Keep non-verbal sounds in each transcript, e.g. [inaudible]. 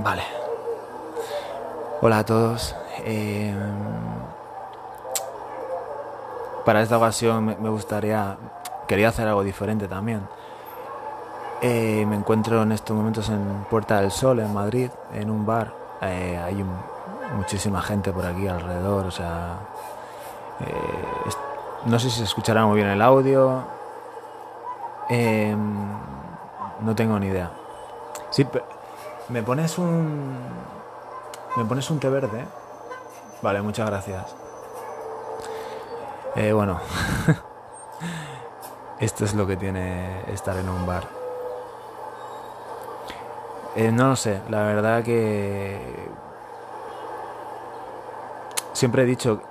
Vale. Hola a todos. Eh, para esta ocasión me gustaría... Quería hacer algo diferente también. Eh, me encuentro en estos momentos en Puerta del Sol, en Madrid, en un bar. Eh, hay muchísima gente por aquí alrededor, o sea... no sé si se escuchará muy bien el audio. no tengo ni idea. Sí, ¿Me pones un. ¿Me pones un té verde? Vale, muchas gracias. Eh, bueno. [laughs] Esto es lo que tiene estar en un bar. Eh, no lo sé, la verdad que. Siempre he dicho.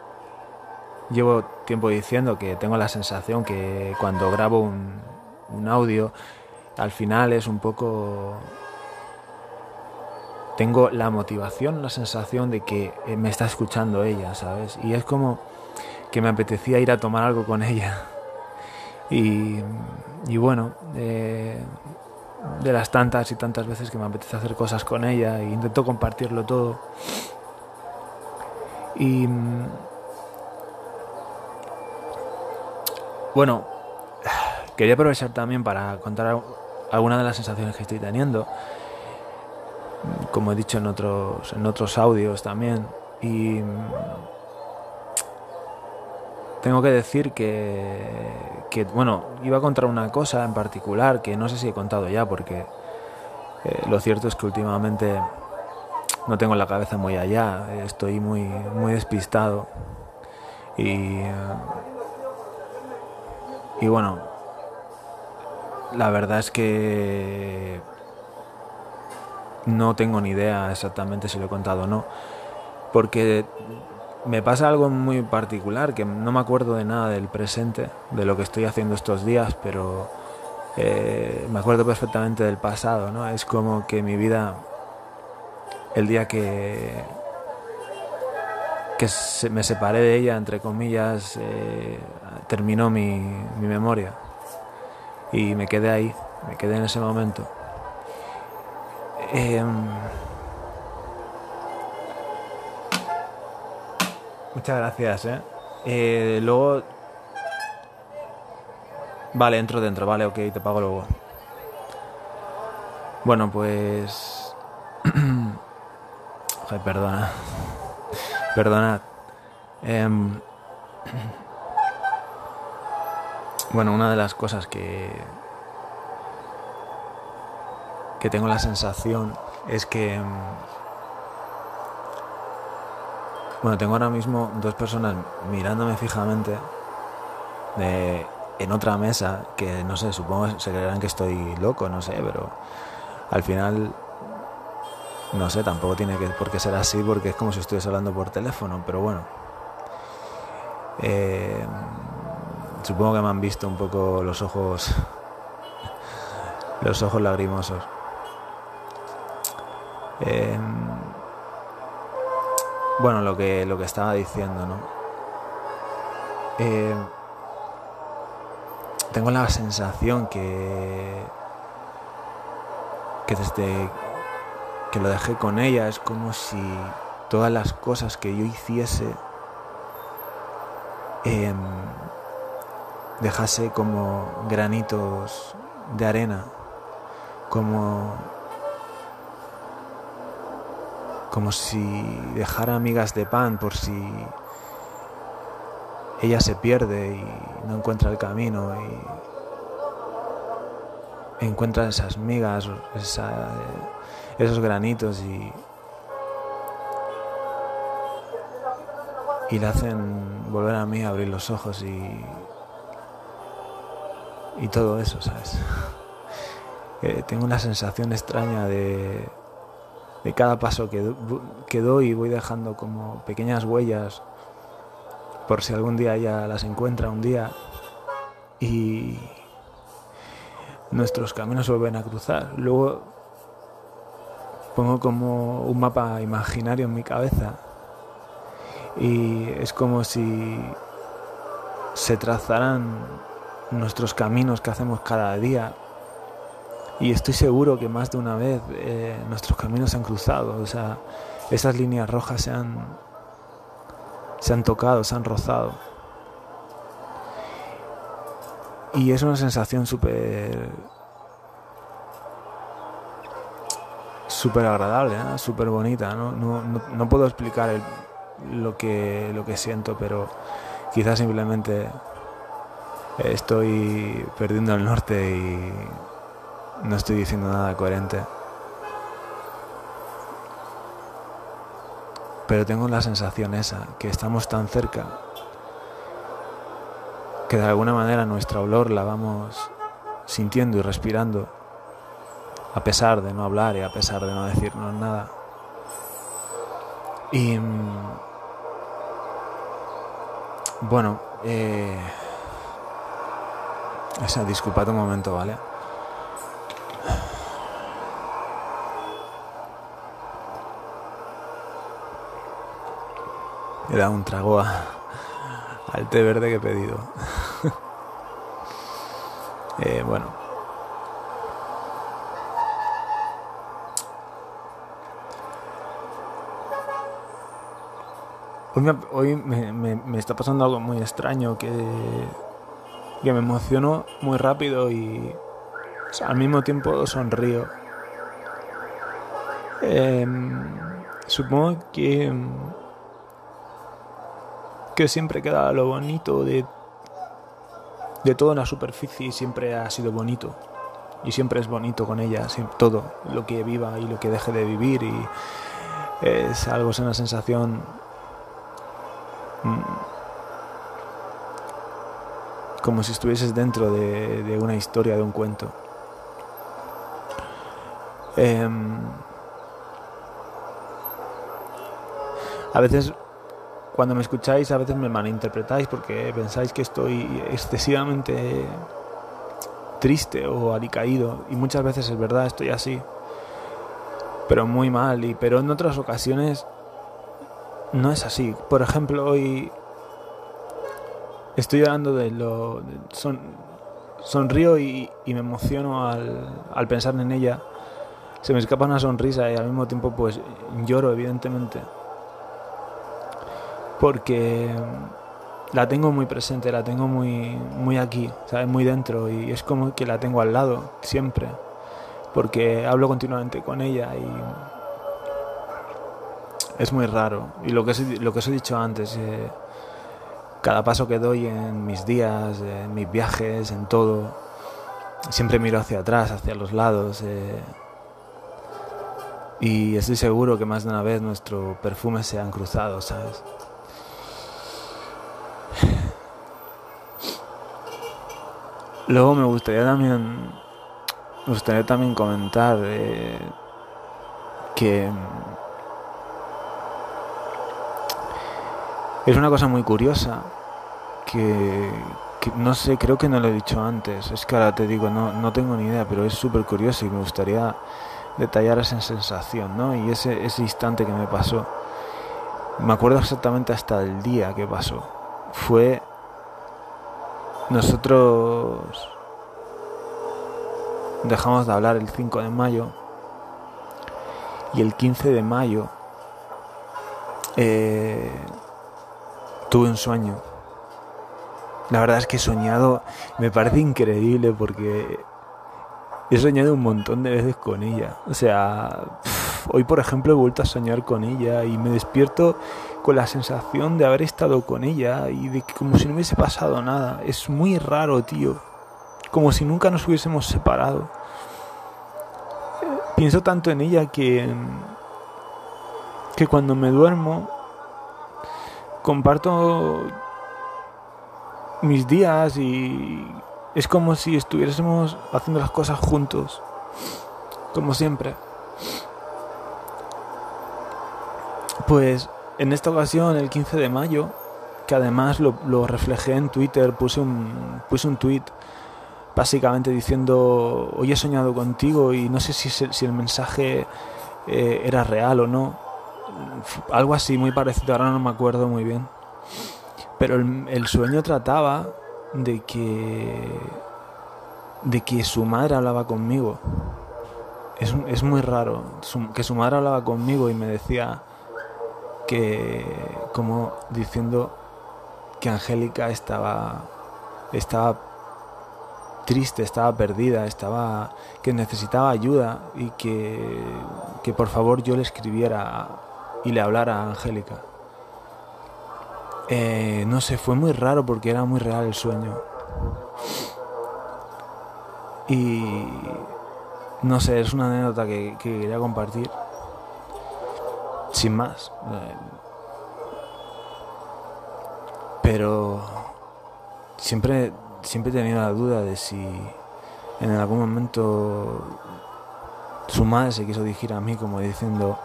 Llevo tiempo diciendo que tengo la sensación que cuando grabo un, un audio, al final es un poco tengo la motivación, la sensación de que eh, me está escuchando ella, ¿sabes? Y es como que me apetecía ir a tomar algo con ella. [laughs] Y, bueno, de las tantas y tantas veces que me apetece hacer cosas con ella e intento compartirlo todo. Y bueno, [sighs] quería aprovechar también para contar algunas de las sensaciones que estoy teniendo como he dicho en otros, en otros audios también. Y tengo que decir que, que, bueno, iba a contar una cosa en particular que no sé si he contado ya, porque eh, lo cierto es que últimamente no tengo la cabeza muy allá, estoy muy, muy despistado. Y, y bueno, la verdad es que no tengo ni idea exactamente si lo he contado o no, porque me pasa algo muy particular, que no me acuerdo de nada del presente, de lo que estoy haciendo estos días, pero eh, me acuerdo perfectamente del pasado, ¿no? Es como que mi vida, el día que, que me separé de ella, entre comillas, eh, terminó mi, mi memoria. Y me quedé ahí, me quedé en ese momento. Em, muchas gracias, ¿eh? ¿eh? Luego... Vale, entro dentro, vale, ok, te pago luego. Bueno, pues... [clears throat] Ay, perdona. Perdonad. Em, [clears throat] bueno, una de las cosas que que tengo la sensación es que... Mm, bueno, tengo ahora mismo dos personas mirándome fijamente en otra mesa que no sé, supongo se creerán que estoy loco, no sé, pero al final no sé, tampoco tiene que por qué ser así porque es como si estuviese hablando por teléfono, pero bueno. Eh, supongo que me han visto un poco los ojos [laughs] los ojos lagrimosos. Em, bueno, lo que, lo que estaba diciendo, ¿no? Em, tengo la sensación que, que desde que lo dejé con ella es como si todas las cosas que yo hiciese em, dejase como granitos de arena, como como si dejara amigas de pan por si ella se pierde y no encuentra el camino y encuentra esas migas, esos granitos y, y le hacen volver a mí a abrir los ojos y, y todo eso, ¿sabes? [laughs] tengo una sensación extraña de, de cada paso que, doy voy dejando como pequeñas huellas por si algún día ella las encuentra un día y nuestros caminos vuelven a cruzar. Luego pongo como un mapa imaginario en mi cabeza y es como si se trazaran nuestros caminos que hacemos cada día Y estoy seguro que más de una vez eh, nuestros caminos se han cruzado, o sea, esas líneas rojas se han, se han tocado, se han rozado. Y es una sensación súper súper agradable, ¿eh? súper bonita. ¿no? No, no, puedo explicar lo, que, lo que siento, pero quizás simplemente estoy perdiendo el norte y no estoy diciendo nada coherente. Pero tengo la sensación esa, que estamos tan cerca, que de alguna manera nuestra olor la vamos sintiendo y respirando a pesar de no hablar y a pesar de no decirnos nada. Y mm, bueno, eh, o sea, disculpad un momento, ¿vale? He dado un trago al té verde que he pedido. [laughs] eh, bueno. Hoy, me, está pasando algo muy extraño que, que me emociono muy rápido y al mismo tiempo sonrío. Em, supongo que, que siempre queda lo bonito de, de toda la superficie y siempre ha sido bonito. Y siempre es bonito con ella, todo lo que viva y lo que deje de vivir. Y es algo, es una sensación Mm. como si estuvieses dentro de, una historia, de un cuento. Em, a veces, cuando me escucháis, a veces me malinterpretáis porque pensáis que estoy excesivamente triste o alicaído. Y muchas veces es verdad, estoy así. Pero muy mal. Y, pero en otras ocasiones no es así. Por ejemplo, hoy estoy llorando de lo... son, sonrío y, me emociono al, al pensar en ella. Se me escapa una sonrisa y al mismo tiempo pues lloro, evidentemente. Porque la tengo muy presente, la tengo muy, muy aquí, ¿sabes? Muy dentro y es como que la tengo al lado, siempre. Porque hablo continuamente con ella y es muy raro. Y lo que, lo que os he dicho antes, eh, cada paso que doy en mis días, en mis viajes, en todo, siempre miro hacia atrás, hacia los lados. Eh, y estoy seguro que más de una vez nuestro perfume se han cruzado, ¿sabes? Luego me gustaría también, me gustaría también comentar eh, que Es una cosa muy curiosa que, no sé, creo que no lo he dicho antes. Es que ahora te digo, no, no tengo ni idea, pero es súper curioso y me gustaría detallar esa sensación, ¿no? Y ese, ese instante que me pasó. Me acuerdo exactamente hasta el día que pasó. Fue nosotros dejamos de hablar el 5 de mayo y el 15 de mayo eh, tuve un sueño. La verdad es que he soñado, me parece increíble porque he soñado un montón de veces con ella. O sea, hoy por ejemplo he vuelto a soñar con ella y me despierto con la sensación de haber estado con ella y de que como si no hubiese pasado nada. Es muy raro, tío. Como si nunca nos hubiésemos separado. Pienso tanto en ella que que cuando me duermo comparto mis días y es como si estuviésemos haciendo las cosas juntos, como siempre. Pues en esta ocasión, el 15 de mayo, que además lo, reflejé en Twitter, puse un, puse un tweet básicamente diciendo, hoy he soñado contigo y no sé si, si el mensaje eh, era real o no algo así muy parecido, ahora no me acuerdo muy bien. Pero el, sueño trataba de que de que su madre hablaba conmigo. Es, es muy raro que su madre hablaba conmigo y me decía que, como diciendo que Angélica estaba, estaba triste, estaba perdida, estaba que necesitaba ayuda y que, que por favor yo le escribiera y le hablara a Angélica. Eh, no sé, fue muy raro porque era muy real el sueño. Y no sé, es una anécdota que, quería compartir. Sin más. Eh, pero siempre, siempre he tenido la duda de si en algún momento su madre se quiso dirigir a mí como diciendo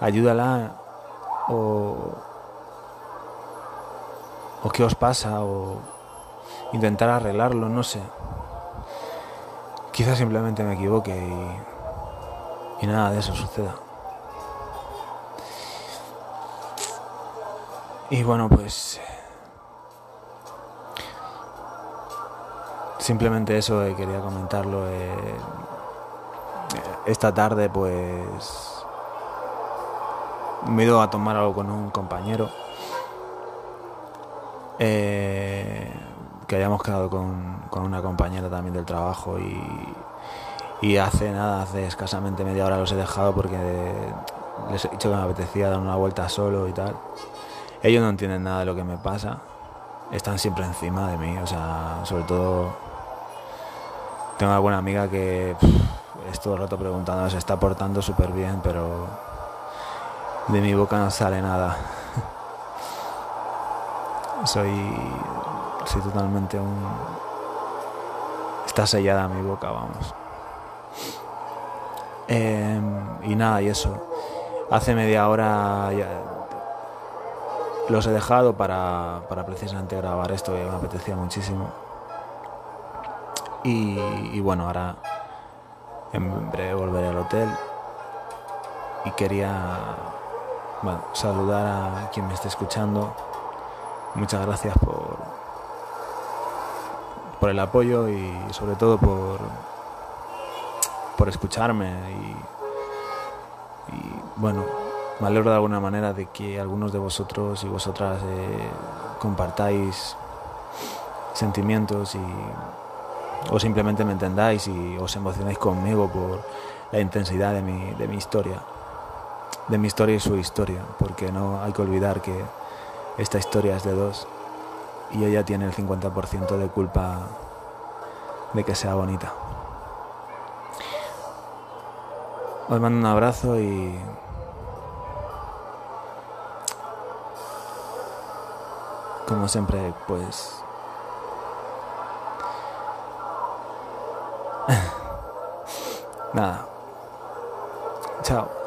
ayúdala o, o qué os pasa o intentar arreglarlo, no sé. Quizás simplemente me equivoque y, nada de eso suceda. Y bueno, pues simplemente eso eh, quería comentarlo. Eh, esta tarde pues me he ido a tomar algo con un compañero. Eh, que habíamos quedado con, con, una compañera también del trabajo y, hace nada, hace escasamente media hora los he dejado porque les he dicho que me apetecía dar una vuelta solo y tal. Ellos no entienden nada de lo que me pasa, están siempre encima de mí, o sea, sobre todo tengo una buena amiga que es todo el rato preguntando, se está portando súper bien, pero de mi boca no sale nada. Soy soy totalmente un... Está sellada mi boca, vamos. Em, y nada, y eso. Hace media hora los he dejado para, para precisamente grabar esto, que me apetecía muchísimo. Y, y, bueno, ahora en breve volveré al hotel. Y quería bueno, saludar a quien me esté escuchando. Muchas gracias por, por el apoyo y sobre todo por, por escucharme y, bueno, me alegro de alguna manera de que algunos de vosotros y vosotras eh, compartáis sentimientos y o simplemente me entendáis y os emocionáis conmigo por la intensidad de mi, de mi historia, de mi historia y su historia, porque no hay que olvidar que esta historia es de dos y ella tiene el 50% de culpa de que sea bonita. Os mando un abrazo y como siempre pues [laughs] nada. Chao.